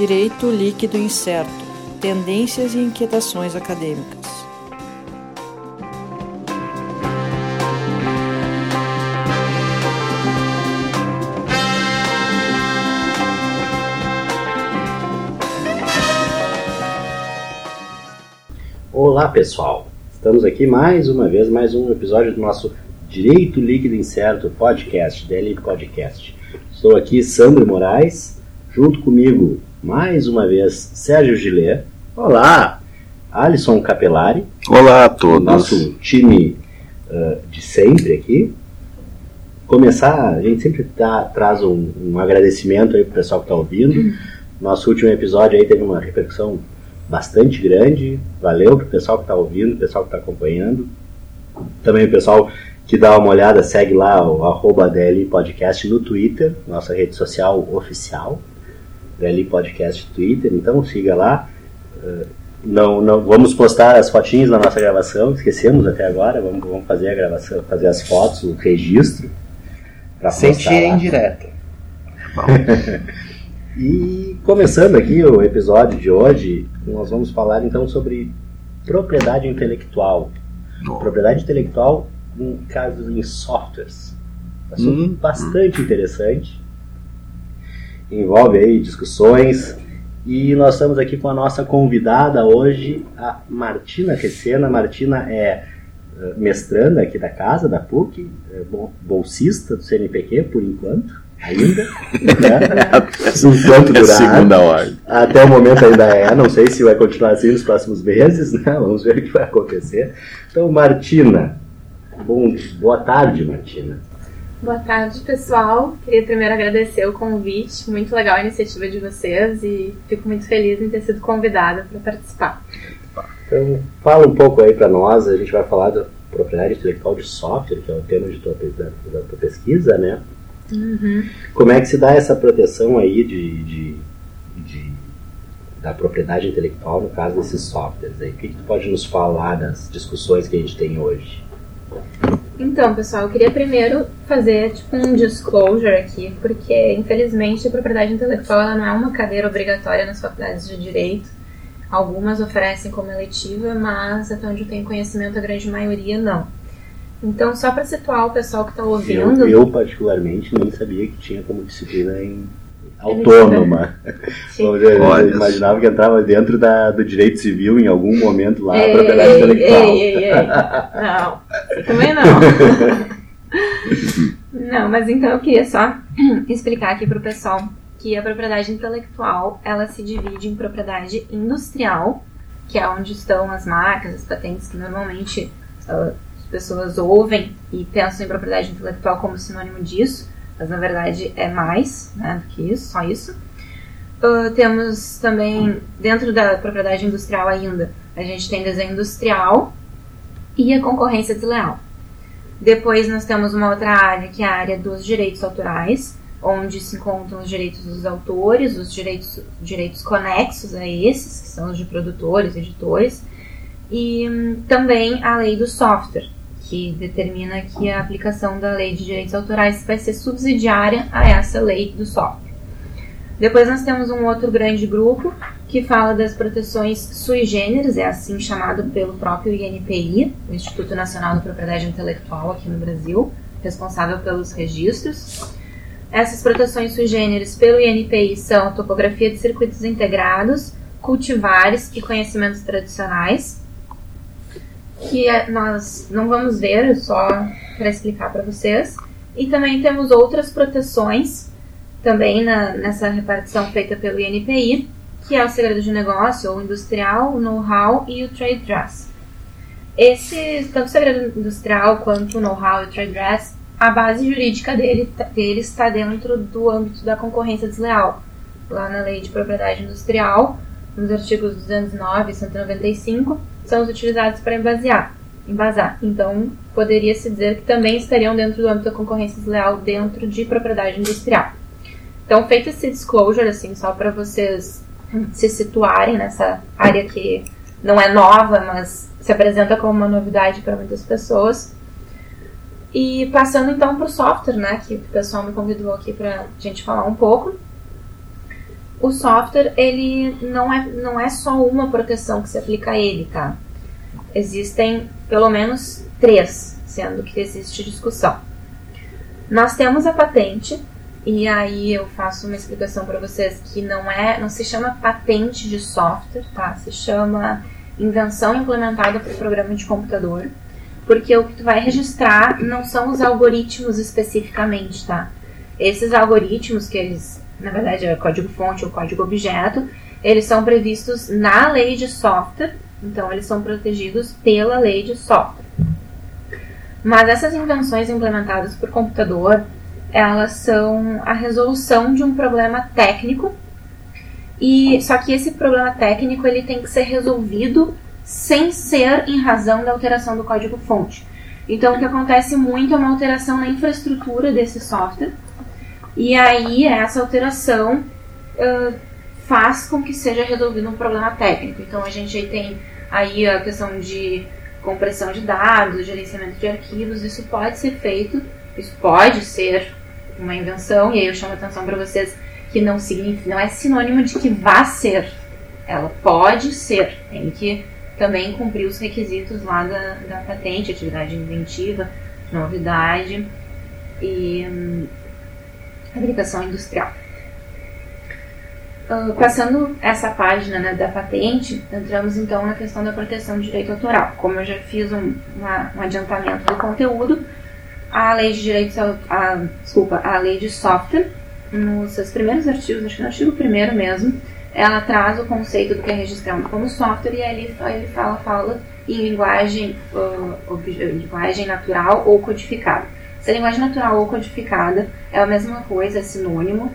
Direito Líquido Incerto Tendências e Inquietações Acadêmicas. Olá pessoal, estamos aqui mais uma vez, mais um episódio do nosso Direito Líquido Incerto Podcast, DL Podcast. Estou aqui, Sandro Moraes, junto comigo, mais uma vez, Sérgio Gillet. Olá! Alisson Capelari. Olá a todos. Nosso time uh, de sempre aqui. Começar, a gente sempre tá, traz um, um agradecimento aí pro pessoal que está ouvindo. Nosso último episódio aí teve uma repercussão bastante grande. Valeu pro pessoal que está ouvindo, pessoal que está acompanhando. Também o pessoal que dá uma olhada, segue lá o arroba DL Podcast no Twitter, nossa rede social oficial, DL Podcast Twitter, então siga lá. Uh, não, não, vamos postar as fotinhas na nossa gravação, esquecemos até agora, vamos, vamos fazer a gravação, fazer as fotos, o registro. Sentir em direta. e começando aqui o episódio de hoje, nós vamos falar então sobre propriedade intelectual. Propriedade intelectual em casos em softwares. Assunto hum, bastante hum. interessante. Envolve aí discussões. E nós estamos aqui com a nossa convidada hoje, a Martina Recena. Martina é mestranda aqui da casa, da PUC, é bolsista do CNPq por enquanto, ainda. Né? enquanto durar. É segunda ordem. Até o momento ainda é, não sei se vai continuar assim nos próximos meses, né? vamos ver o que vai acontecer. Então, Martina, Bom, boa tarde, Martina. Boa tarde, pessoal. Queria primeiro agradecer o convite. Muito legal a iniciativa de vocês e fico muito feliz em ter sido convidada para participar. Então, fala um pouco aí para nós. A gente vai falar da propriedade intelectual de software, que é o tema de tua, da, da tua pesquisa, né? Uhum. Como é que se dá essa proteção aí de, de, de, da propriedade intelectual no caso desses softwares? Aí? O que, que tu pode nos falar das discussões que a gente tem hoje? Então, pessoal, eu queria primeiro fazer tipo um disclosure aqui, porque infelizmente a propriedade intelectual ela não é uma cadeira obrigatória nas faculdades de direito. Algumas oferecem como eletiva, mas até onde eu tenho conhecimento, a grande maioria não. Então, só para situar o pessoal que está ouvindo. Eu, eu, particularmente, nem sabia que tinha como disciplina em autônoma. eu imaginava que entrava dentro da, do direito civil em algum momento lá, ei, a propriedade intelectual. Ei, ei, ei. Não, também não. não, mas então eu queria só explicar aqui para o pessoal que a propriedade intelectual ela se divide em propriedade industrial, que é onde estão as marcas, as patentes que normalmente uh, as pessoas ouvem e pensam em propriedade intelectual como sinônimo disso mas na verdade é mais né, do que isso, só isso. Uh, temos também, dentro da propriedade industrial ainda, a gente tem desenho industrial e a concorrência desleal. Depois nós temos uma outra área que é a área dos direitos autorais, onde se encontram os direitos dos autores, os direitos, direitos conexos a esses, que são os de produtores, editores, e hum, também a lei do software, que determina que a aplicação da lei de direitos autorais vai ser subsidiária a essa lei do software. Depois nós temos um outro grande grupo que fala das proteções sui generis, é assim chamado pelo próprio INPI, o Instituto Nacional de Propriedade Intelectual aqui no Brasil, responsável pelos registros. Essas proteções sui generis pelo INPI são topografia de circuitos integrados, cultivares e conhecimentos tradicionais, que é, nós não vamos ver, só para explicar para vocês. E também temos outras proteções, também na, nessa repartição feita pelo INPI, que é o segredo de negócio, ou industrial, o know-how e o trade dress. Esse, tanto o segredo industrial quanto o know-how e o trade dress, a base jurídica dele, dele está dentro do âmbito da concorrência desleal, lá na lei de propriedade industrial, nos artigos 209 e 195, são os utilizados para embasar. embasar. Então, poderia-se dizer que também estariam dentro do âmbito da concorrência desleal dentro de propriedade industrial. Então, feito esse disclosure, assim, só para vocês se situarem nessa área que não é nova, mas se apresenta como uma novidade para muitas pessoas. E passando então para o software, né, que o pessoal me convidou aqui para a gente falar um pouco. O software ele não é, não é só uma proteção que se aplica a ele, tá? Existem pelo menos três, sendo que existe discussão. Nós temos a patente, e aí eu faço uma explicação para vocês que não é, não se chama patente de software, tá? Se chama invenção implementada por programa de computador, porque o que tu vai registrar não são os algoritmos especificamente, tá? Esses algoritmos que eles na verdade é código-fonte ou código-objeto, eles são previstos na lei de software, então eles são protegidos pela lei de software. Mas essas invenções implementadas por computador, elas são a resolução de um problema técnico, e só que esse problema técnico ele tem que ser resolvido sem ser em razão da alteração do código-fonte. Então o que acontece muito é uma alteração na infraestrutura desse software, e aí essa alteração uh, faz com que seja resolvido um problema técnico. Então a gente tem aí a questão de compressão de dados, gerenciamento de arquivos, isso pode ser feito, isso pode ser uma invenção, e aí eu chamo a atenção para vocês que não significa, não é sinônimo de que vá ser. Ela pode ser, tem que também cumprir os requisitos lá da, da patente, atividade inventiva, novidade e fabricação industrial. Uh, passando essa página né, da patente, entramos então na questão da proteção do direito autoral. Como eu já fiz um, uma, um adiantamento do conteúdo, a lei de direitos, a, desculpa, a lei de software, nos seus primeiros artigos, acho que no artigo primeiro mesmo, ela traz o conceito do que é registrado como software e ali ele fala, fala em linguagem, uh, linguagem natural ou codificada. Se a linguagem natural ou codificada é a mesma coisa, é sinônimo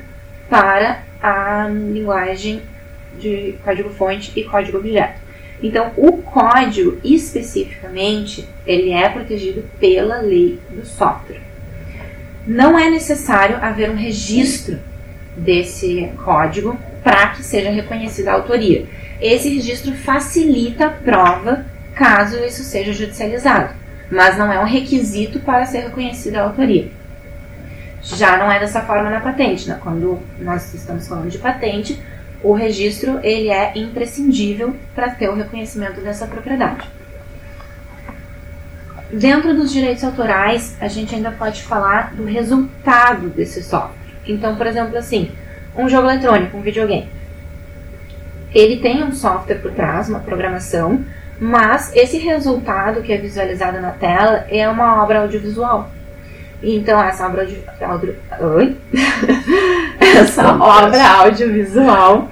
para a linguagem de código-fonte e código-objeto. Então, o código, especificamente, ele é protegido pela lei do software. Não é necessário haver um registro desse código para que seja reconhecida a autoria. Esse registro facilita a prova caso isso seja judicializado mas não é um requisito para ser reconhecida a autoria. Já não é dessa forma na patente, né? quando nós estamos falando de patente, o registro ele é imprescindível para ter o reconhecimento dessa propriedade. Dentro dos direitos autorais, a gente ainda pode falar do resultado desse software. Então, por exemplo, assim, um jogo eletrônico, um videogame. Ele tem um software por trás, uma programação, mas esse resultado que é visualizado na tela é uma obra audiovisual. Então essa obra audio, audio, essa obra audiovisual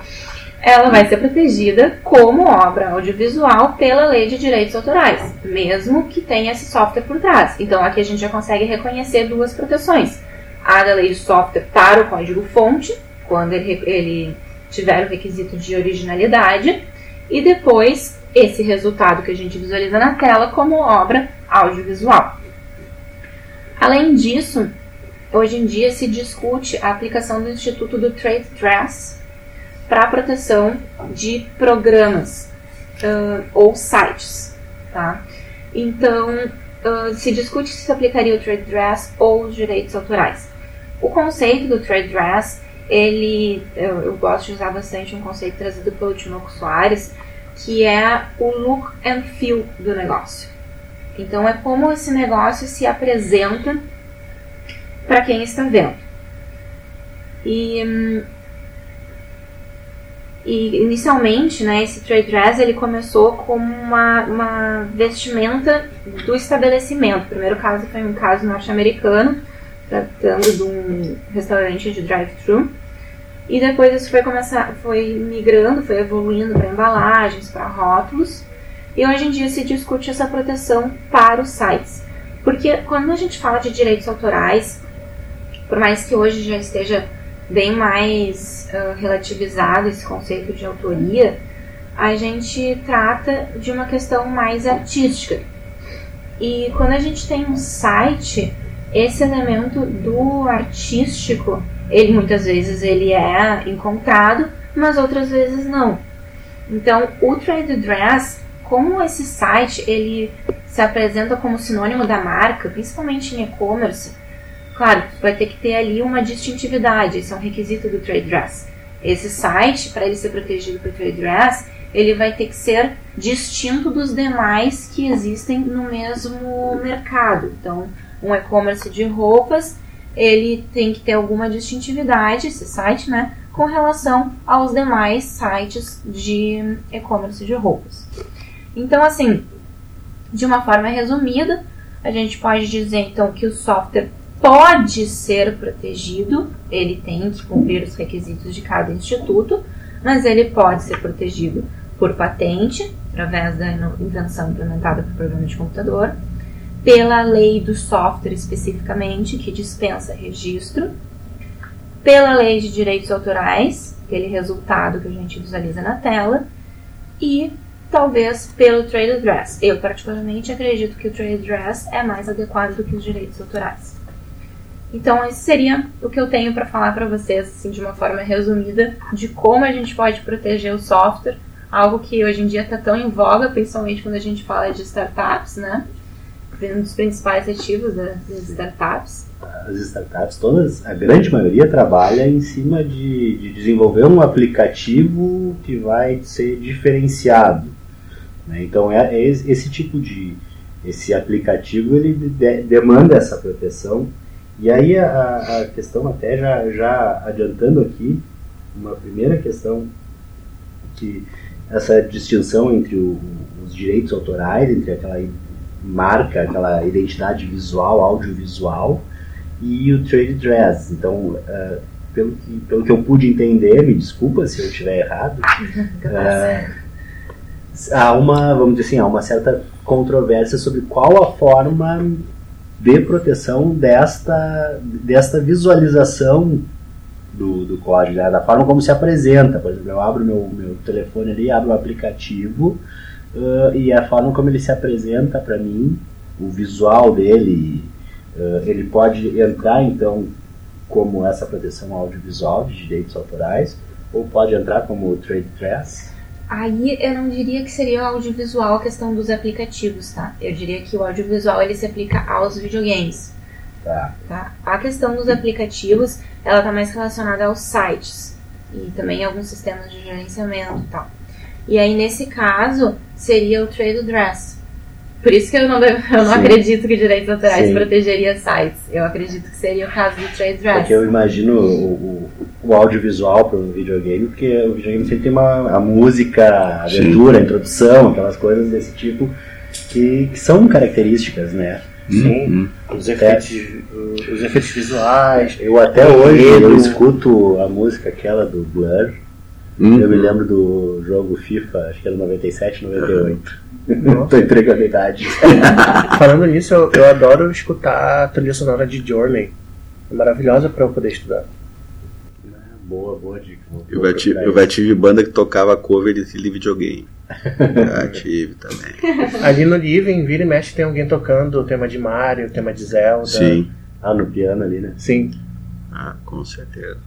ela vai ser protegida como obra audiovisual pela lei de direitos autorais, mesmo que tenha esse software por trás. Então aqui a gente já consegue reconhecer duas proteções: a da lei de software para o código-fonte, quando ele, ele tiver o requisito de originalidade, e depois esse resultado que a gente visualiza na tela como obra audiovisual. Além disso, hoje em dia se discute a aplicação do Instituto do Trade Dress para a proteção de programas uh, ou sites. Tá? Então, uh, se discute se aplicaria o Trade Dress ou os direitos autorais. O conceito do Trade Dress, ele, eu, eu gosto de usar bastante um conceito trazido pelo Tinoco Soares, que é o look and feel do negócio. Então é como esse negócio se apresenta para quem está vendo. E, e inicialmente, né, esse trade dress ele começou como uma, uma vestimenta do estabelecimento. O primeiro caso foi um caso norte-americano, tratando de um restaurante de drive-thru e depois isso foi começar, foi migrando, foi evoluindo para embalagens, para rótulos. E hoje em dia se discute essa proteção para os sites. Porque quando a gente fala de direitos autorais, por mais que hoje já esteja bem mais uh, relativizado esse conceito de autoria, a gente trata de uma questão mais artística. E quando a gente tem um site, esse elemento do artístico ele muitas vezes ele é encontrado, mas outras vezes não. Então, o Trade Dress, como esse site ele se apresenta como sinônimo da marca, principalmente em e-commerce, claro, vai ter que ter ali uma distintividade, esse é um requisito do Trade Dress. esse site, para ele ser protegido por trade dress, ele vai ter que ser distinto dos demais que existem no mesmo mercado. Então, um e-commerce de roupas, ele tem que ter alguma distintividade, esse site, né, com relação aos demais sites de e-commerce de roupas. Então, assim, de uma forma resumida, a gente pode dizer então que o software pode ser protegido, ele tem que cumprir os requisitos de cada instituto, mas ele pode ser protegido por patente, através da invenção implementada por programa de computador, pela lei do software especificamente, que dispensa registro, pela lei de direitos autorais, aquele resultado que a gente visualiza na tela, e talvez pelo trade dress. Eu particularmente acredito que o trade dress é mais adequado do que os direitos autorais. Então esse seria o que eu tenho para falar para vocês, assim, de uma forma resumida, de como a gente pode proteger o software, algo que hoje em dia está tão em voga, principalmente quando a gente fala de startups, né? Um dos principais ativos das startups. As startups, todas, a grande maioria trabalha em cima de, de desenvolver um aplicativo que vai ser diferenciado né? Então é, é, esse tipo de esse aplicativo ele de, demanda essa proteção e aí a, a, questão até já, já adiantando aqui uma primeira questão que essa distinção entre o, os direitos autorais entre aquela marca aquela identidade visual audiovisual e o trade dress então uh, pelo que, pelo que eu pude entender me desculpa se eu estiver errado uh, há uma, vamos dizer assim, há uma certa controvérsia sobre qual a forma de proteção desta, desta visualização do, do código, né? da forma como se apresenta. Por exemplo, eu abro meu, meu telefone ali, abro o aplicativo uh, e a forma como ele se apresenta para mim, o visual dele, uh, ele pode entrar então como essa proteção audiovisual de direitos autorais ou pode entrar como trade dress Aí eu não diria que seria o audiovisual a questão dos aplicativos, tá? Eu diria que o audiovisual ele se aplica aos videogames. Tá. tá? A questão dos aplicativos, ela tá mais relacionada aos sites e também alguns sistemas de gerenciamento e tal. E aí nesse caso seria o trade dress. Por isso que eu não, eu não acredito que direitos autorais Sim. protegeria sites. Eu acredito que seria o caso do trade dress. Porque eu imagino o, o o audiovisual para um videogame, porque o videogame sempre tem uma a música, a abertura, a introdução, aquelas coisas desse tipo que, que são características, né? Sim, uhum. os, efeitos, os efeitos visuais. Eu até hoje eu escuto a música aquela do Blur. Uhum. Eu me lembro do jogo FIFA, acho que era 97, 98. Estou entregando a idade. Falando nisso, eu, eu adoro escutar a trilha sonora de Journey. É maravilhosa para eu poder estudar. Boa, boa dica. eu, já tive, eu já tive banda que tocava cover de videogame. já tive também. Ali no Living, vira e mexe, tem alguém tocando o tema de Mario, o tema de Zelda. Sim. Ah, no piano ali, né? Sim. Ah, com certeza.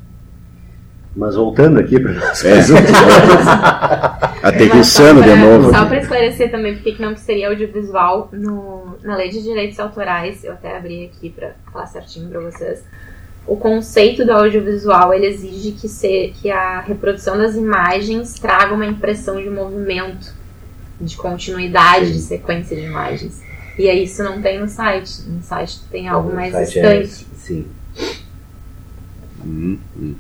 Mas voltando aqui para nós. É. Aterrissando de novo. Só para esclarecer também porque que não seria audiovisual no, na lei de direitos autorais, eu até abri aqui para falar certinho para vocês o conceito do audiovisual ele exige que, se, que a reprodução das imagens traga uma impressão de movimento, de continuidade, Sim. de sequência de imagens. E aí isso não tem no site. No site tem algo mais é distante. É, sim. Hum, hum.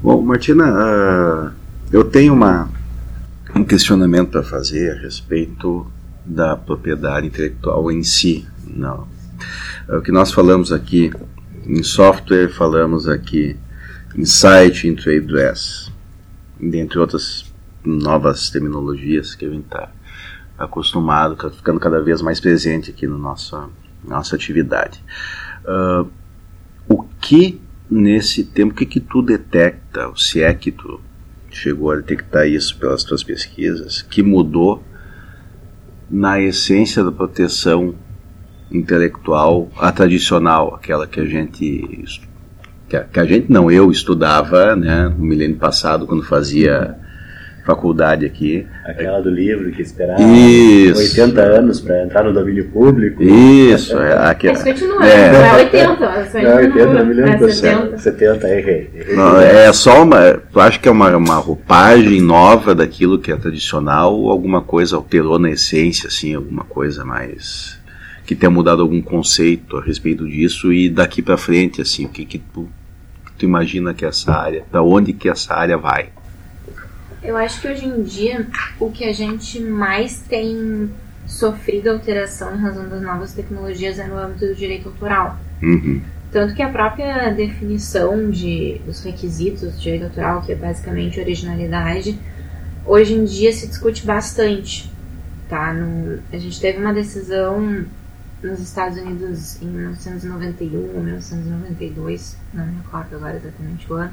Bom, Martina, uh, eu tenho uma, um questionamento a fazer a respeito da propriedade intelectual em si. Não, é o que nós falamos aqui em software, falamos aqui em site, em trade dress, dentre outras novas terminologias que a gente está acostumado, tá ficando cada vez mais presente aqui na nossa, nossa atividade. Uh, o que nesse tempo, o que, que tu detecta, se é que tu chegou a detectar isso pelas tuas pesquisas, que mudou na essência da proteção intelectual, a tradicional, aquela que a gente que a, que a gente não, eu estudava, né, no milênio passado quando fazia faculdade aqui. Aquela do livro que esperava Isso. 80 anos para entrar no domínio público. Isso, é, aqui, Mas continua, É. não é 80, mas Não, 80, não me lembro. é 70. 70, errei. Não, é só uma. Tu acha que é uma, uma roupagem nova daquilo que é tradicional ou alguma coisa alterou na essência, assim, alguma coisa mais. que tenha mudado algum conceito a respeito disso e daqui pra frente, assim, o que que tu, que tu imagina que essa área, pra onde que essa área vai? Eu acho que hoje em dia o que a gente mais tem sofrido alteração em razão das novas tecnologias é no âmbito do direito autoral. Uhum. Tanto que a própria definição de, dos requisitos do direito autoral, que é basicamente originalidade, hoje em dia se discute bastante. Tá? No, a gente teve uma decisão nos Estados Unidos em 1991 ou 1992, não me recordo agora exatamente o ano,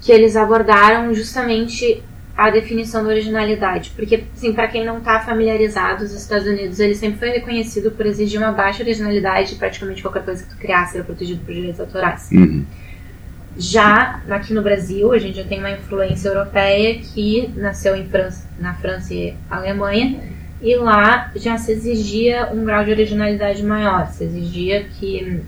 que eles abordaram justamente a definição da originalidade. Porque, assim, para quem não está familiarizado, os Estados Unidos ele sempre foi reconhecido por exigir uma baixa originalidade e praticamente qualquer coisa que tu criasse era protegido por direitos autorais. Uhum. Já aqui no Brasil, a gente já tem uma influência europeia que nasceu em França, na França e Alemanha, e lá já se exigia um grau de originalidade maior, se exigia que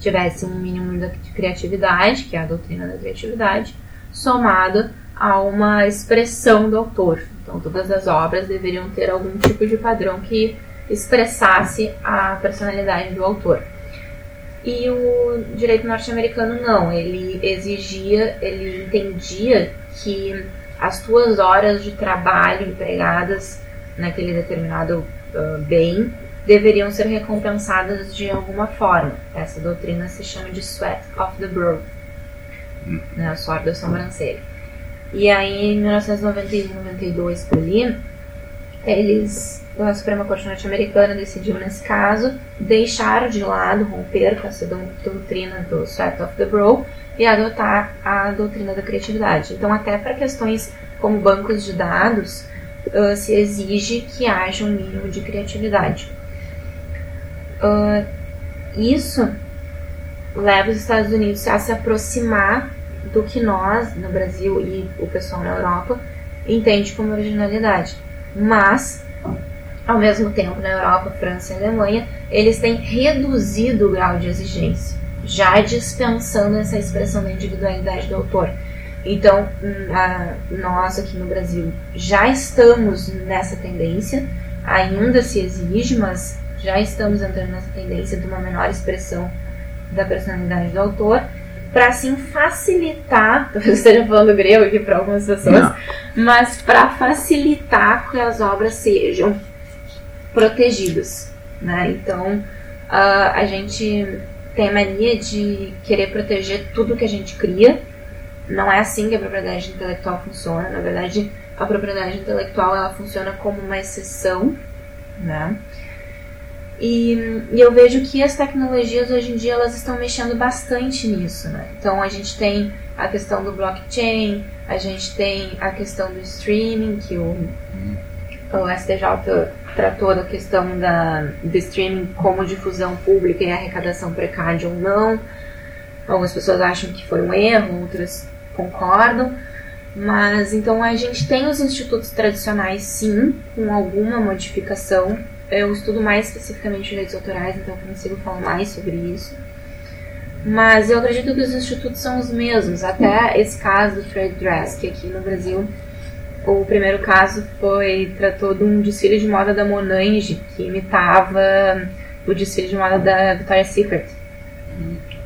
tivesse um mínimo de criatividade, que é a doutrina da criatividade, somado a uma expressão do autor. Então, todas as obras deveriam ter algum tipo de padrão que expressasse a personalidade do autor. E o direito norte-americano não, ele exigia, ele entendia que as tuas horas de trabalho empregadas naquele determinado uh, bem deveriam ser recompensadas de alguma forma. Essa doutrina se chama de sweat of the brow, né, suor da sobrancelha. E aí, em 1991, 92, por ali, eles, a Suprema Corte Norte-Americana decidiu, nesse caso, deixar de lado, romper com essa doutrina do sweat of the brow e adotar a doutrina da criatividade. Então, até para questões como bancos de dados, uh, se exige que haja um mínimo de criatividade. Uh, isso leva os Estados Unidos a se aproximar do que nós, no Brasil e o pessoal na Europa, entende como originalidade. Mas, ao mesmo tempo, na Europa, França e Alemanha, eles têm reduzido o grau de exigência, já dispensando essa expressão da individualidade do autor. Então, a, nós aqui no Brasil já estamos nessa tendência, ainda se exige, mas já estamos entrando nessa tendência de uma menor expressão da personalidade do autor, para assim facilitar, talvez eu esteja falando grego aqui para algumas pessoas, Não. mas para facilitar que as obras sejam protegidas, né? Então, ah, a gente tem a mania de querer proteger tudo que a gente cria. Não é assim que a propriedade intelectual funciona. Na verdade, a propriedade intelectual ela funciona como uma exceção, né? E, e eu vejo que as tecnologias hoje em dia elas estão mexendo bastante nisso, né? Então a gente tem a questão do blockchain, a gente tem a questão do streaming, que o, o STJ tratou da questão da, do streaming como difusão pública e arrecadação precária ou não. Algumas pessoas acham que foi um erro, outras concordam. Mas então a gente tem os institutos tradicionais sim, com alguma modificação. Eu estudo mais especificamente direitos autorais, então consigo falar mais sobre isso. Mas eu acredito que os institutos são os mesmos, até esse caso do trade dress, que aqui no Brasil o primeiro caso foi tratou de um desfile de moda da Monange que imitava o desfile de moda da Victoria's Secret.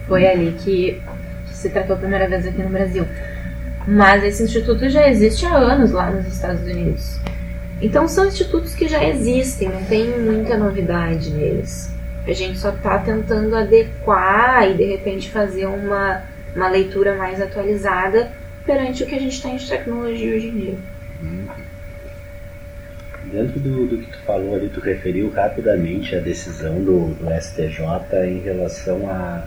Foi ali que, que se tratou a primeira vez aqui no Brasil. Mas esse instituto já existe há anos lá nos Estados Unidos. Então são institutos que já existem, não tem muita novidade neles. A gente só está tentando adequar e de repente fazer uma, uma leitura mais atualizada perante o que a gente tem de tecnologia hoje em dia. Dentro do, do que tu falou ali, tu referiu rapidamente a decisão do, do STJ em relação a,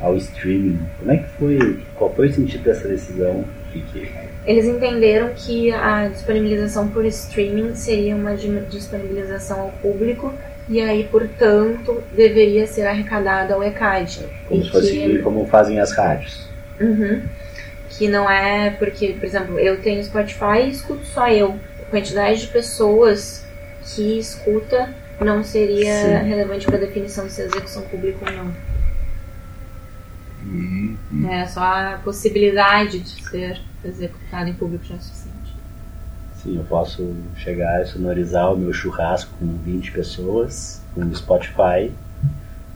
ao streaming. Como é que foi? Qual foi o sentido dessa decisão? Que, que... Eles entenderam que a disponibilização por streaming seria uma di- disponibilização ao público e aí, portanto, deveria ser arrecadada ao ECAD. Como E se fosse que- como fazem as rádios. Uhum. Que não é porque, por exemplo, eu tenho Spotify e escuto só eu. A quantidade de pessoas que escuta não seria Sim. relevante para a definição de se é execução pública ou não. Uhum. É só a possibilidade de ser executado em público já é suficiente. Sim, eu posso chegar e sonorizar o meu churrasco com 20 pessoas, com o Spotify,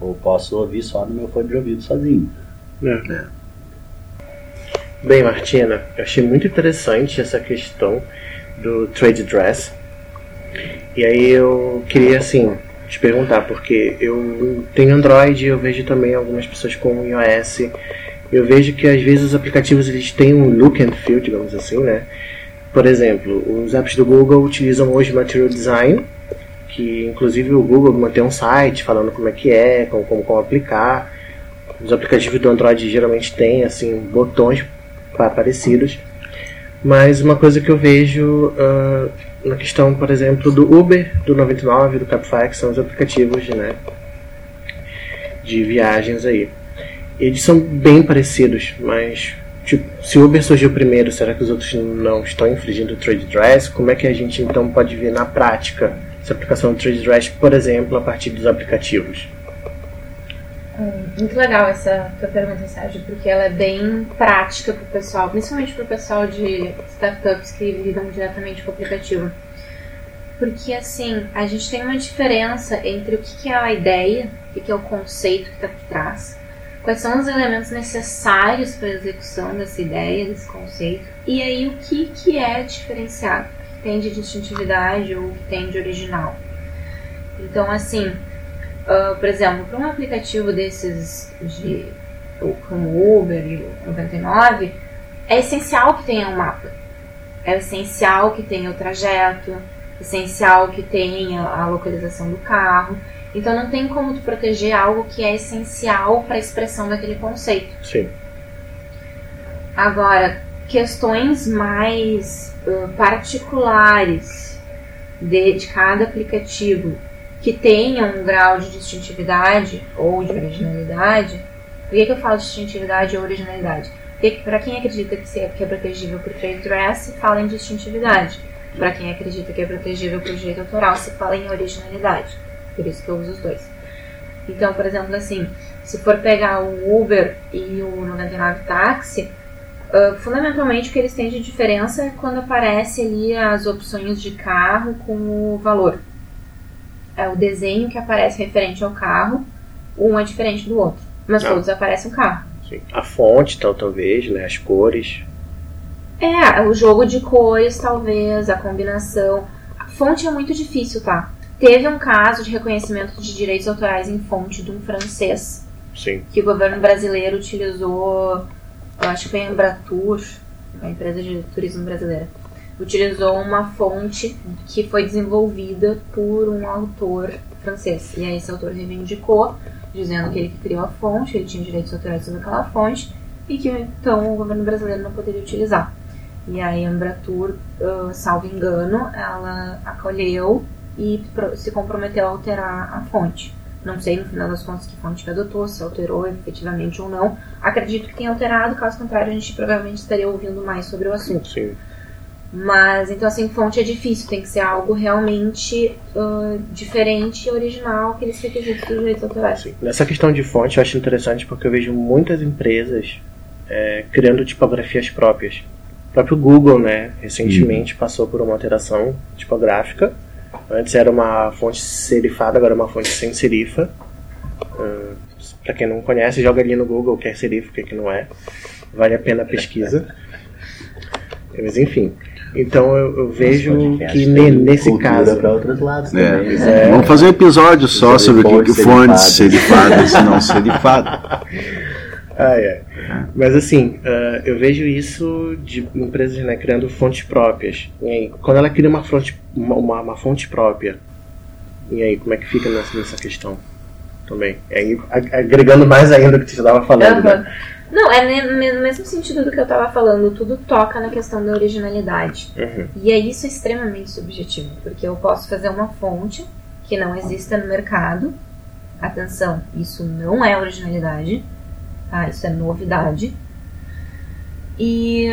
ou posso ouvir só no meu fone de ouvido sozinho. É. Bem, Martina, eu achei muito interessante essa questão do trade dress. E aí eu queria assim te perguntar, porque eu tenho Android, eu vejo também algumas pessoas com iOS. Eu vejo que às vezes os aplicativos eles têm um look and feel, digamos assim, né? Por exemplo, os apps do Google utilizam hoje Material Design, que inclusive o Google mantém um site falando como é que é, como, como, como aplicar. Os aplicativos do Android geralmente têm assim botões pa- parecidos. Mas uma coisa que eu vejo ah, na questão, por exemplo, do Uber, do 99, do Cabify, que são os aplicativos né, de viagens aí. Eles são bem parecidos, mas tipo, se o Uber surgiu primeiro, será que os outros não estão infringindo o trade dress? Como é que a gente então pode ver na prática essa aplicação do trade dress, por exemplo, a partir dos aplicativos? Muito legal essa tua pergunta, Sérgio, porque ela é bem prática para o pessoal, principalmente para o pessoal de startups que lidam diretamente com o aplicativo. Porque, assim, a gente tem uma diferença entre o que é a ideia, o que é o conceito que está por trás, quais são os elementos necessários para a execução dessa ideia, desse conceito, e aí o que, que é diferenciado, o que tem de distintividade ou o que tem de original. Então, assim, Uh, por exemplo, para um aplicativo desses de como Uber e o 99, é essencial que tenha um mapa. É essencial que tenha o trajeto, essencial que tenha a localização do carro. Então não tem como tu proteger algo que é essencial para a expressão daquele conceito. Sim. Agora, questões mais uh, particulares de, de cada aplicativo que tenham um grau de distintividade ou de originalidade. Por que, que eu falo distintividade ou originalidade? Porque para quem acredita que, se- que é protegível por trade dress, se fala em distintividade. Para quem acredita que é protegível por direito autoral, se fala em originalidade. Por isso que eu uso os dois. Então, por exemplo, assim, se for pegar o Uber e o 99 Táxi, ah, fundamentalmente o que eles têm de diferença é quando aparece ali as opções de carro com o valor. É o desenho que aparece referente ao carro, um é diferente do outro. Mas Ah. todos aparecem um carro. Sim. A fonte, tal, talvez, né? As cores. É, o jogo de cores, talvez, a combinação. A fonte é muito difícil, tá? Teve um caso de reconhecimento de direitos autorais em fonte de um francês Sim. que o governo brasileiro utilizou, eu acho que foi a Embratur, a empresa de turismo brasileira, utilizou uma fonte que foi desenvolvida por um autor francês. E aí esse autor reivindicou, dizendo que ele criou a fonte, ele tinha direitos autorais sobre aquela fonte, e que então o governo brasileiro não poderia utilizar. E aí a Embratur, ah, salvo engano, ela acolheu e se comprometeu a alterar a fonte. Não sei no final das contas que fonte que adotou, se alterou efetivamente ou não. Acredito que tenha alterado, caso contrário, a gente provavelmente estaria ouvindo mais sobre o assunto. Sim. Mas, então, assim, fonte é difícil, tem que ser algo realmente ah, diferente e original, aqueles requisitos dos direitos autorais. Sim. Nessa questão de fonte eu acho interessante porque eu vejo muitas empresas é, criando tipografias próprias. O próprio Google, né, recentemente passou por uma alteração tipográfica. Antes era uma fonte serifada, agora é uma fonte sem serifa. Uh, para quem não conhece, joga ali no Google o que é serifa, o que, é que não é. Vale a pena a pesquisa. Mas enfim. Então eu, eu vejo Podcast que ne- nesse caso. para outros lados É. também. né? É. Vamos fazer um episódio só sobre o que, que fontes fontes serifadas e não serifadas. Ah, é. Mas assim, ah, eu vejo isso de empresas né, criando fontes próprias. E aí, quando ela cria uma fonte, uma, uma, fonte própria, e aí, como é que fica nessa, nessa questão também? E aí, agregando mais ainda o que você estava falando. Aham. Né? Não, é no mesmo sentido do que eu tava falando, tudo toca na questão da originalidade. Uhum. E aí isso é extremamente subjetivo, porque eu posso fazer uma fonte que não exista no mercado. Atenção, isso não é originalidade, tá? Isso é novidade. E,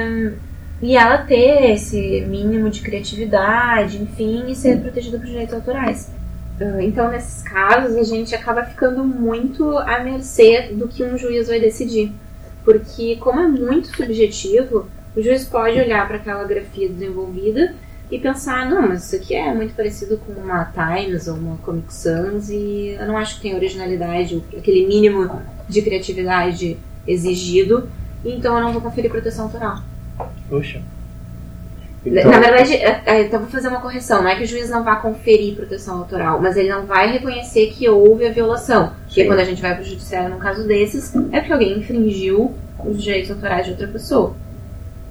e ela ter esse mínimo de criatividade, enfim, e ser protegida por direitos autorais. Uh, Então, nesses casos, a gente acaba ficando muito à mercê do que um juiz vai decidir. Porque, como é muito subjetivo, o juiz pode olhar para aquela grafia desenvolvida e pensar: não, mas isso aqui é muito parecido com uma Times ou uma Comic Sans e eu não acho que tem originalidade, aquele mínimo de criatividade exigido, então eu não vou conferir proteção autoral. Puxa. Na verdade, é- é, então vou fazer uma correção. Não é que o juiz não vá conferir proteção autoral, mas ele não vai reconhecer que houve a violação. Porque quando a gente vai para o judiciário num caso desses, é porque alguém infringiu os direitos autorais de outra pessoa.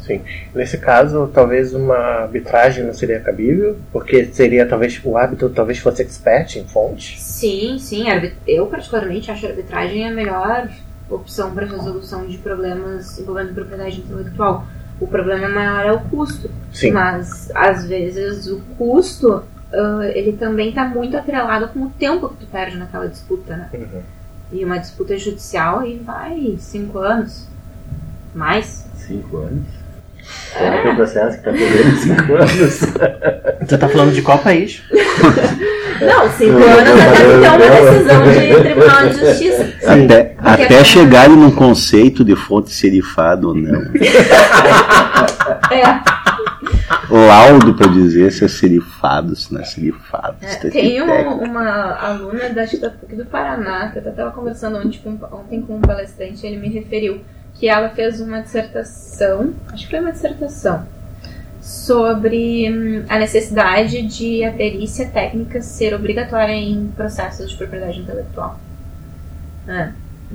Sim. Nesse caso, talvez uma arbitragem não seria cabível, porque seria talvez o árbitro talvez fosse expert em fonte. Sim, sim. Eu, particularmente, acho a arbitragem a melhor opção para resolução de problemas envolvendo propriedade intelectual. O problema maior é o custo. Sim. Mas, às vezes, o custo, ah, ele também está muito atrelado com o tempo que tu perde naquela disputa, né? Uhum. E uma disputa judicial aí vai cinco anos. Mais. Cinco anos. Será que é o processo que tá perdendo cinco anos? Você tá falando de qual país? Não, cinco anos até que ter uma não. decisão de Tribunal de Justiça. Até, Porque até é- chegarem num conceito de fonte serifada ou não. É. Laudo para dizer se é serifado, se não é serifado. É, se tem um- técnico. uma aluna da, acho do Paraná, que eu até estava conversando ontem com, ontem com um palestrante, ele me referiu que ela fez uma dissertação, acho que foi uma dissertação, sobre hum, a necessidade de a perícia técnica ser obrigatória em processos de propriedade intelectual. É,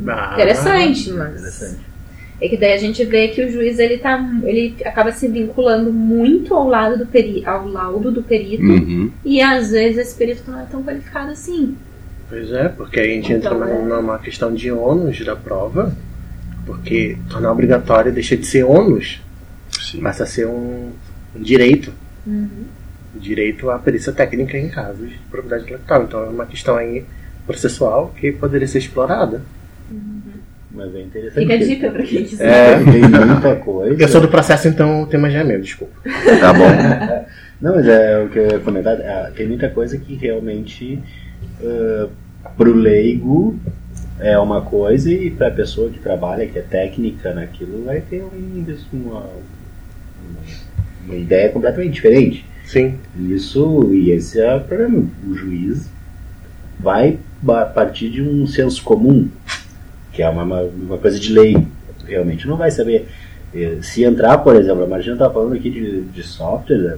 Ah, interessante, mas Interessante. é que daí a gente vê que o juiz ele tá, ele acaba se vinculando muito ao lado do peri, ao laudo do perito Uhum. e às vezes esse perito não é tão qualificado assim. Pois é, porque aí a gente entra Então, é. numa, numa questão de ônus da prova, porque tornar obrigatório deixa de ser ônus, Sim. passa a ser um direito. Uhum. Direito à perícia técnica em casos de propriedade intelectual. Então é uma questão aí processual que poderia ser explorada. Mas é interessante. Fica a dica pra quem quiser. É. Tem muita coisa. Eu sou do processo, então o tema já é meu, desculpa. Tá bom. Não, mas é o que eu ia comentar. é, tem muita coisa que realmente ah, pro leigo é uma coisa e pra pessoa que trabalha, que é técnica naquilo, vai ter um, uma, uma ideia completamente diferente. Sim, Isso, e esse é o problema. O juiz vai partir de um senso comum, que é uma, uma, uma coisa de lei. Realmente não vai saber. Eh, Se entrar, por exemplo, a Martina estava falando aqui de, de software, né?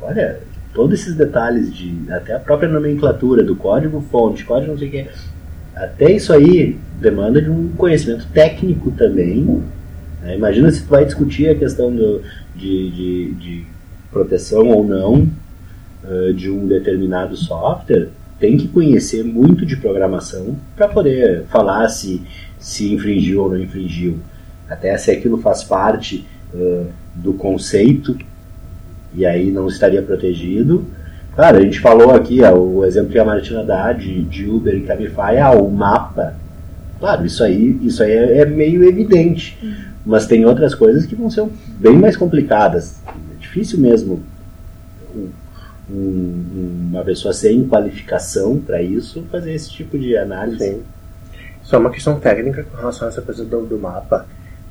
olha, todos esses detalhes, de até a própria nomenclatura do código-fonte, código não sei o que, até isso aí demanda de um conhecimento técnico também. né? Imagina se tu vai discutir a questão do, de, de, de proteção ou não eh, de um determinado software, tem que conhecer muito de programação para poder falar se, se infringiu ou não infringiu. Até se aquilo faz parte eh, do conceito e aí não estaria protegido. Claro, a gente falou aqui, ó, o exemplo que a Martina dá de, de Uber e Cabify, ah, o mapa. Claro, isso aí, isso aí é, é meio evidente. Mas tem outras coisas que vão ser bem mais complicadas. É difícil mesmo um- um- uma pessoa sem qualificação para isso fazer esse tipo de análise. sim. Só uma questão técnica com relação a essa coisa do, do mapa.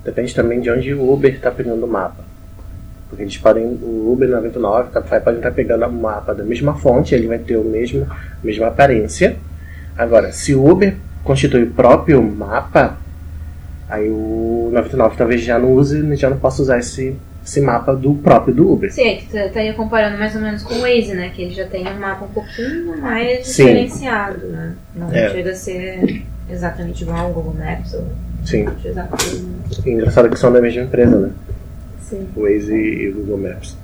Depende também de onde o Uber está pegando o mapa. Porque eles podem, o Uber 99, o Cabify podem estar pegando o mapa da mesma fonte, ele vai ter o mesmo, a mesma aparência. Agora, se o Uber constitui o próprio mapa, aí o 99 talvez já não use, já não possa usar esse, esse mapa do próprio do Uber. Sim, é que tu estaria comparando mais ou menos com o Waze, né? Que ele já tem um mapa um pouquinho mais Sim. diferenciado, né? Não É. chega a ser exatamente igual ao Google Maps ou Sim. exatamente. Engraçado que são da mesma empresa, né? Sim. O Waze e o Google Maps.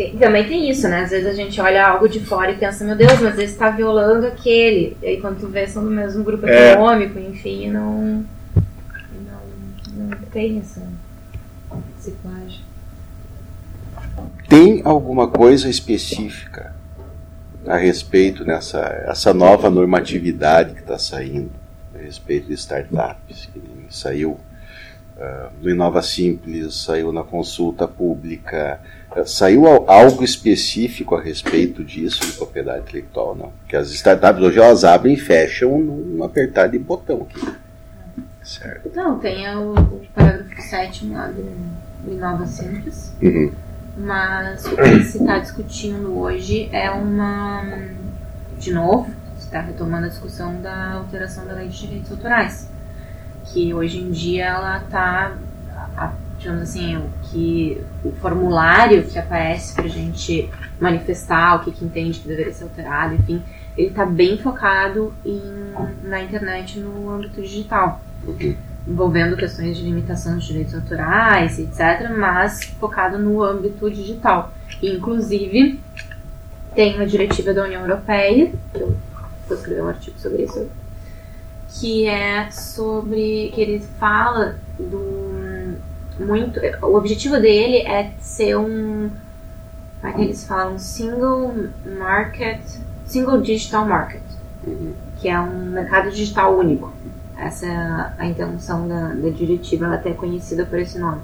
Sim, Também tem isso, né? Às vezes a gente olha algo de fora e pensa, meu Deus, mas ele está violando aquele. E aí quando tu vê, são do mesmo grupo É. econômico, enfim, não, não. Não tem essa reciclagem. Tem alguma coisa específica a respeito nessa essa nova normatividade que está saindo a respeito de startups que saiu uh, no Inova Simples, saiu na consulta pública. Uh, saiu algo específico a respeito disso de propriedade intelectual, não? Que as startups hoje elas abrem e fecham num apertar de botão aqui. Certo. Não, tem o, o parágrafo 7 lá do, do Inova Simples. Uhum. Mas o que se está discutindo hoje é uma. De novo, se está retomando a discussão da alteração da lei de direitos autorais. Que hoje em dia ela está. Digamos assim, o que o formulário que aparece para a gente manifestar o que, que entende que deveria ser alterado, enfim, ele está bem focado em, na internet no âmbito digital envolvendo questões de limitação dos direitos autorais, etc., mas focado no âmbito digital. E, inclusive, tem uma diretiva da União Europeia, que eu vou escrever um artigo sobre isso, que é sobre. que ele fala do. muito. o objetivo dele é ser um. como é que eles falam? Single market. single digital market. Que é um mercado digital único. Essa é a, a intenção da, da diretiva, ela é até é conhecida por esse nome.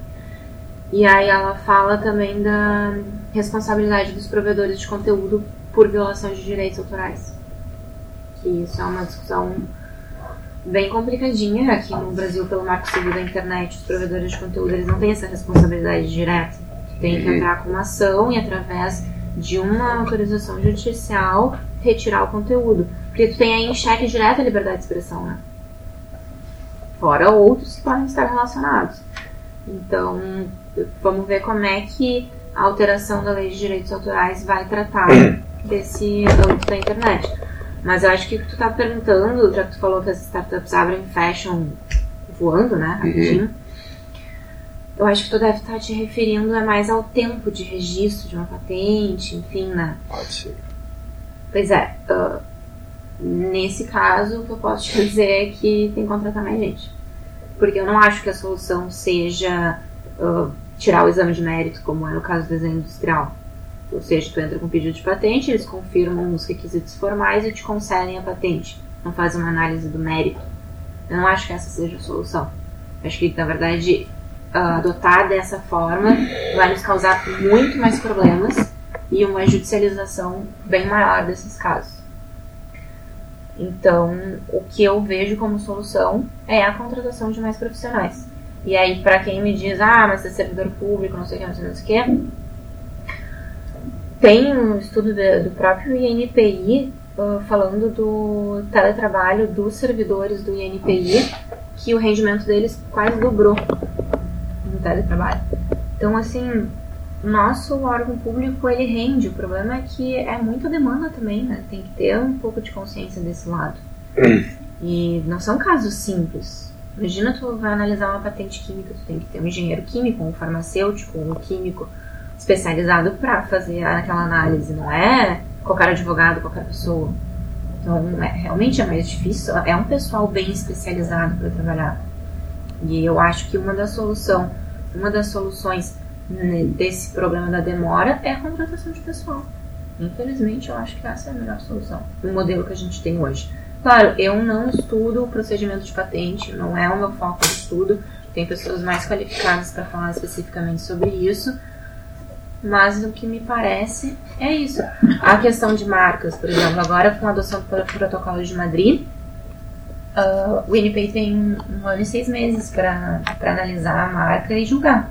E aí ela fala também da responsabilidade dos provedores de conteúdo por violação de direitos autorais. Que isso é uma discussão bem complicadinha aqui no Brasil pelo Marco Civil da Internet. Os provedores de conteúdo eles não têm essa responsabilidade direta. Tem que uhum. entrar com uma ação e através de uma autorização judicial retirar o conteúdo. Porque tu tem aí em xeque direto a liberdade de expressão, né? fora outros que podem estar relacionados. Então, vamos ver como é que a alteração da lei de direitos autorais vai tratar desse âmbito da internet. Mas eu acho que o que tu está perguntando, já que tu falou que as startups abrem fecham voando, né, rapidinho, uhum. eu acho que tu deve estar tá te referindo é mais ao tempo de registro de uma patente, enfim, né? Pode ser. Pois é. Uh, Nesse caso, o que eu posso te dizer é que tem que contratar mais gente. Porque eu não acho que a solução seja uh, tirar o exame de mérito, como é no caso do desenho industrial. Ou seja, tu entra com pedido de patente, eles confirmam os requisitos formais e te concedem a patente. Não fazem uma análise do mérito. Eu não acho que essa seja a solução. Acho que, na verdade, uh, adotar dessa forma vai nos causar muito mais problemas e uma judicialização bem maior desses casos. Então, o que eu vejo como solução é a contratação de mais profissionais. E aí, para quem me diz, ah, mas é servidor público, não sei o que, não sei o que, tem um estudo do próprio INPI uh, falando do teletrabalho dos servidores do INPI, que o rendimento deles quase dobrou no teletrabalho. Então, assim, nosso órgão público ele rende. O problema é que é muita demanda também, né? Tem que ter um pouco de consciência desse lado. E não são casos simples. Imagina tu vai analisar uma patente química, tu tem que ter um engenheiro químico, um farmacêutico, um químico especializado para fazer aquela análise, não é qualquer advogado, qualquer pessoa. Então, é, realmente é mais difícil, é um pessoal bem especializado para trabalhar. E eu acho que uma das solução, uma das soluções né, desse problema da demora é a contratação de pessoal. Infelizmente, eu acho que essa é a melhor solução, o modelo que a gente tem hoje. Claro, eu não estudo o procedimento de patente, não é o meu foco de estudo. Tem pessoas mais qualificadas para falar especificamente sobre isso. Mas o que me parece é isso. A questão de marcas, por exemplo, agora com a adoção do protocolo de Madrid, uh, o INPI tem um ano e seis meses para analisar a marca e julgar.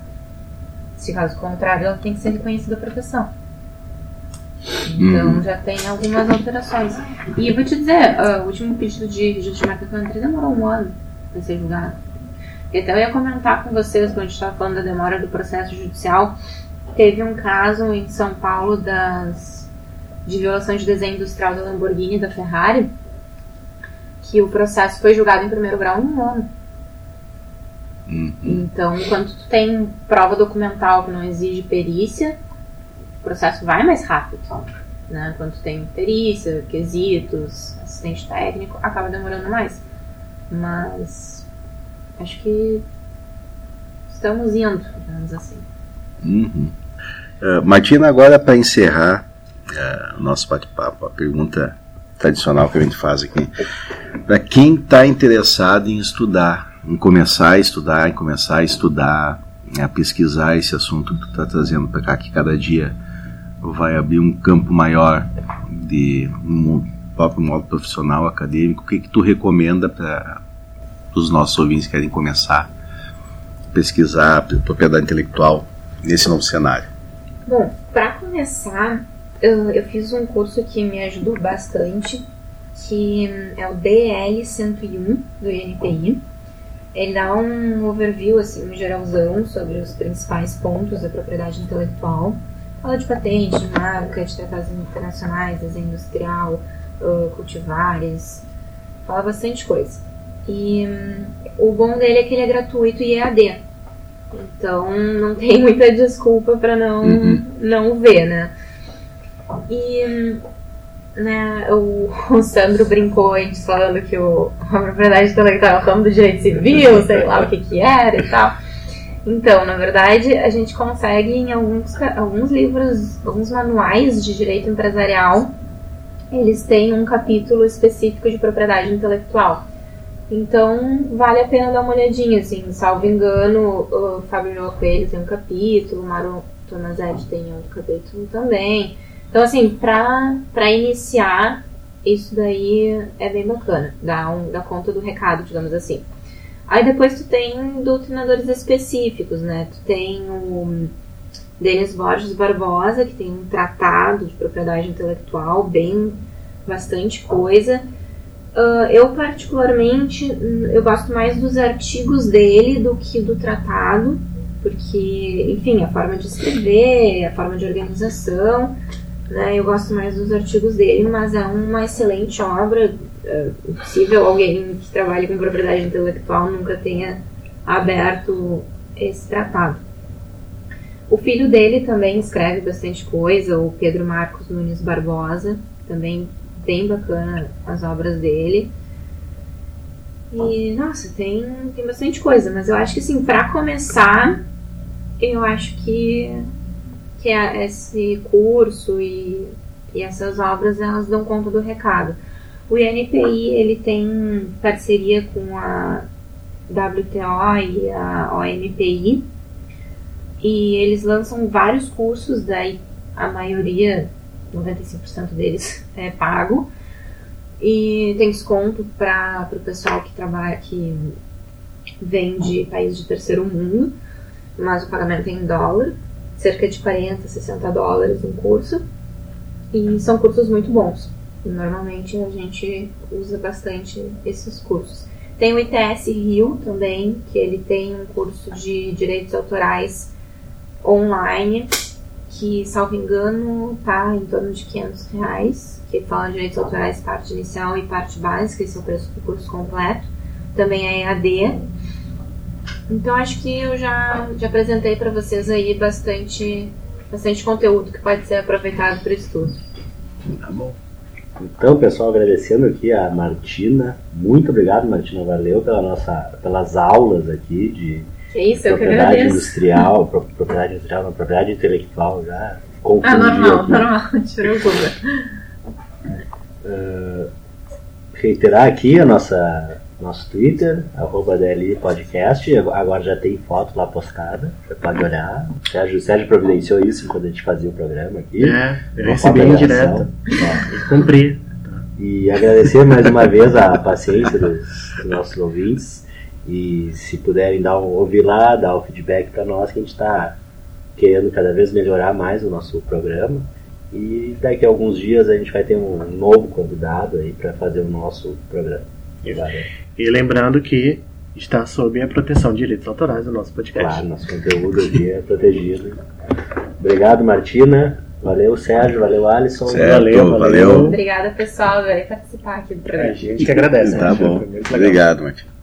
Se caso contrário, ela tem que ser reconhecida profissão. Então uhum. já tem algumas alterações. E eu vou te dizer, uh, o último pedido de registro de marca que eu entrei demorou um ano para ser julgado. E até eu ia comentar com vocês, quando a gente estava falando da demora do processo judicial, teve um caso em São Paulo das, de violação de desenho industrial da Lamborghini e da Ferrari, que o processo foi julgado em primeiro grau em um ano. Uhum. Então, quando tu tem prova documental que não exige perícia, o processo vai mais rápido. Né? Quando tu tem perícia, quesitos, assistente técnico, acaba demorando mais. Mas acho que estamos indo, digamos assim. Uhum. Uh, Martina, agora para encerrar uh, o nosso bate-papo, a pergunta tradicional que a gente faz aqui. Para quem está interessado em estudar em começar a estudar, em começar a estudar, né, a pesquisar esse assunto que tu está trazendo para cá, que cada dia vai abrir um campo maior de um próprio modo profissional, acadêmico. O que, que tu recomenda para os nossos ouvintes que querem começar a pesquisar propriedade intelectual nesse novo cenário? Bom, para começar, eu, fiz um curso que me ajudou bastante, que é o DL 101 do INPI. Ele dá um overview, assim, um geralzão sobre os principais pontos da propriedade intelectual. Fala de patente, de marca, de tratados internacionais, desenho industrial, uh, cultivares. Fala bastante coisa. E um, o bom dele é que ele é gratuito e EAD. Então não tem muita desculpa para não, uhum. não ver, né? E né, o, o Sandro brincou antes falando que o, a propriedade intelectual é o ramo do direito civil, sei lá o que que era e tal. Então, na verdade, a gente consegue em alguns, alguns livros, alguns manuais de direito empresarial, eles têm um capítulo específico de propriedade intelectual. Então, vale a pena dar uma olhadinha, assim, salvo engano, o Fábio Coelho tem um capítulo, o Mauro Tomazetti tem outro capítulo também. Então, assim, pra, pra iniciar, isso daí é bem bacana, dá, um, dá conta do recado, digamos assim. Aí depois tu tem doutrinadores específicos, né? Tu tem o Denis Borges Barbosa, que tem um tratado de propriedade intelectual, bem, bastante coisa. Uh, eu particularmente, eu gosto mais dos artigos dele do que do tratado, porque, enfim, a forma de escrever, a forma de organização, né? Eu gosto mais dos artigos dele, mas é uma excelente obra. É possível alguém que trabalhe com propriedade intelectual nunca tenha aberto esse tratado. O filho dele também escreve bastante coisa, o Pedro Marcos Nunes Barbosa, também bem bacana as obras dele. E, nossa, tem, tem bastante coisa, mas eu acho que, assim, para começar, eu acho que que é esse curso e, e essas obras elas dão conta do recado. O INPI ele tem parceria com a WTO e a ONPI e eles lançam vários cursos, daí a maioria, 95% deles é pago e tem desconto para o pessoal que trabalha, que vem de países de terceiro mundo, mas o pagamento é em dólar cerca de 40, 60 dólares um curso. E são cursos muito bons. Normalmente a gente usa bastante esses cursos. Tem o ITS Rio também, que ele tem um curso de direitos autorais online, que, salvo engano, tá em torno de 500 reais, que fala direitos autorais parte inicial e parte básica, esse é o preço do curso completo. Também é EAD, então acho que eu já, já apresentei para vocês aí bastante, bastante conteúdo que pode ser aproveitado para estudo. Tá bom. Então, pessoal, agradecendo aqui a Martina. Muito obrigado, Martina. Valeu pela nossa, pelas aulas aqui de que isso, propriedade industrial, propriedade industrial, não, propriedade intelectual. Já Ah, normal, aqui. normal, tirou uh, Reiterar aqui a nossa nosso Twitter, arroba DLI Podcast. Agora já tem foto lá postada, você pode olhar. O Sérgio, o Sérgio providenciou isso enquanto a gente fazia o programa aqui. É, eu recebi em direto. É. Cumpri. E agradecer mais uma vez a paciência dos, dos nossos ouvintes. E se puderem dar um, ouvir lá, dar o feedback para nós, que a gente está querendo cada vez melhorar mais o nosso programa. E daqui a alguns dias a gente vai ter um novo convidado aí para fazer o nosso programa. E lembrando que está sob a proteção de direitos autorais do nosso podcast. Claro, nosso conteúdo aqui é protegido. Obrigado, Martina. Valeu, Sérgio. Valeu, Alisson. Certo, valeu, valeu. Obrigada, pessoal, por participar aqui do programa. A gente que agradece. Tá bom. Obrigado, Martina.